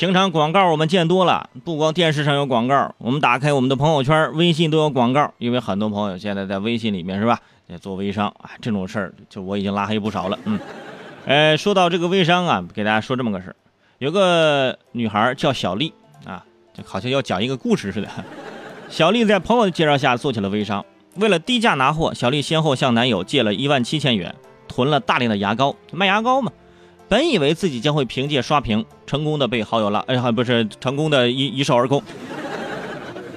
平常广告我们见多了，不光电视上有广告，我们打开我们的朋友圈、微信都有广告。因为很多朋友现在在微信里面是吧，也做微商啊，这种事儿就我已经拉黑不少了。嗯，呃，说到这个微商啊，给大家说这么个事儿，有个女孩叫小丽啊，就好像要讲一个故事似的。小丽在朋友的介绍下做起了微商，为了低价拿货，小丽先后向男友借了一万七千元，囤了大量的牙膏，卖牙膏嘛。本以为自己将会凭借刷屏成功的被好友拉，哎呀，不是成功的一一扫而空。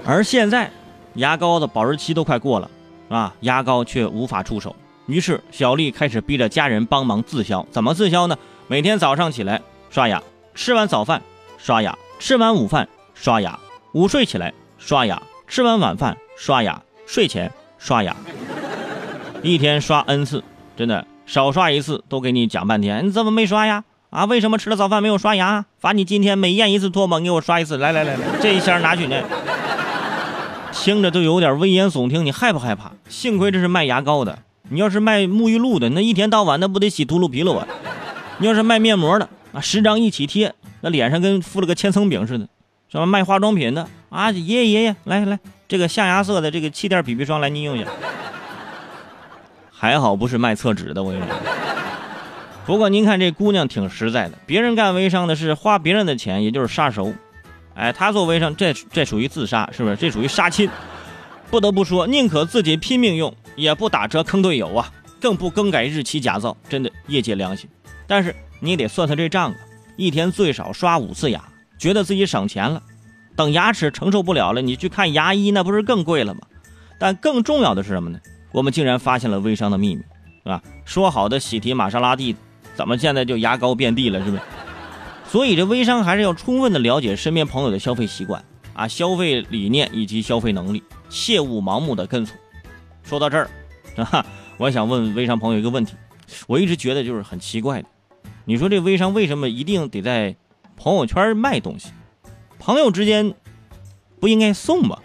而现在，牙膏的保质期都快过了，啊，牙膏却无法出手。于是小丽开始逼着家人帮忙自销。怎么自销呢？每天早上起来刷牙，吃完早饭刷牙，吃完午饭刷牙，午睡起来刷牙，吃完晚饭刷牙，睡前刷牙，一天刷 n 次，真的。少刷一次都给你讲半天，你怎么没刷呀？啊，为什么吃了早饭没有刷牙？罚你今天每咽一次唾沫，给我刷一次。来来来来，这一箱拿去呢。听着都有点危言耸听，你害不害怕？幸亏这是卖牙膏的，你要是卖沐浴露的，那一天到晚那不得洗秃噜皮了啊？你要是卖面膜的啊，十张一起贴，那脸上跟敷了个千层饼似的。什么卖化妆品的啊？爷爷爷爷，来来，这个象牙色的这个气垫 BB 霜，来您用一下。还好不是卖厕纸的，我跟你说。不过您看这姑娘挺实在的，别人干微商的是花别人的钱，也就是杀熟。哎，她做微商，这这属于自杀，是不是？这属于杀亲。不得不说，宁可自己拼命用，也不打折坑队友啊，更不更改日期假造，真的业界良心。但是你得算算这账啊，一天最少刷五次牙，觉得自己省钱了。等牙齿承受不了了，你去看牙医，那不是更贵了吗？但更重要的是什么呢？我们竟然发现了微商的秘密，是吧？说好的喜提玛莎拉蒂，怎么现在就牙膏遍地了，是不是？所以这微商还是要充分的了解身边朋友的消费习惯啊、消费理念以及消费能力，切勿盲目的跟从。说到这儿，啊，我想问微商朋友一个问题，我一直觉得就是很奇怪的，你说这微商为什么一定得在朋友圈卖东西？朋友之间不应该送吗？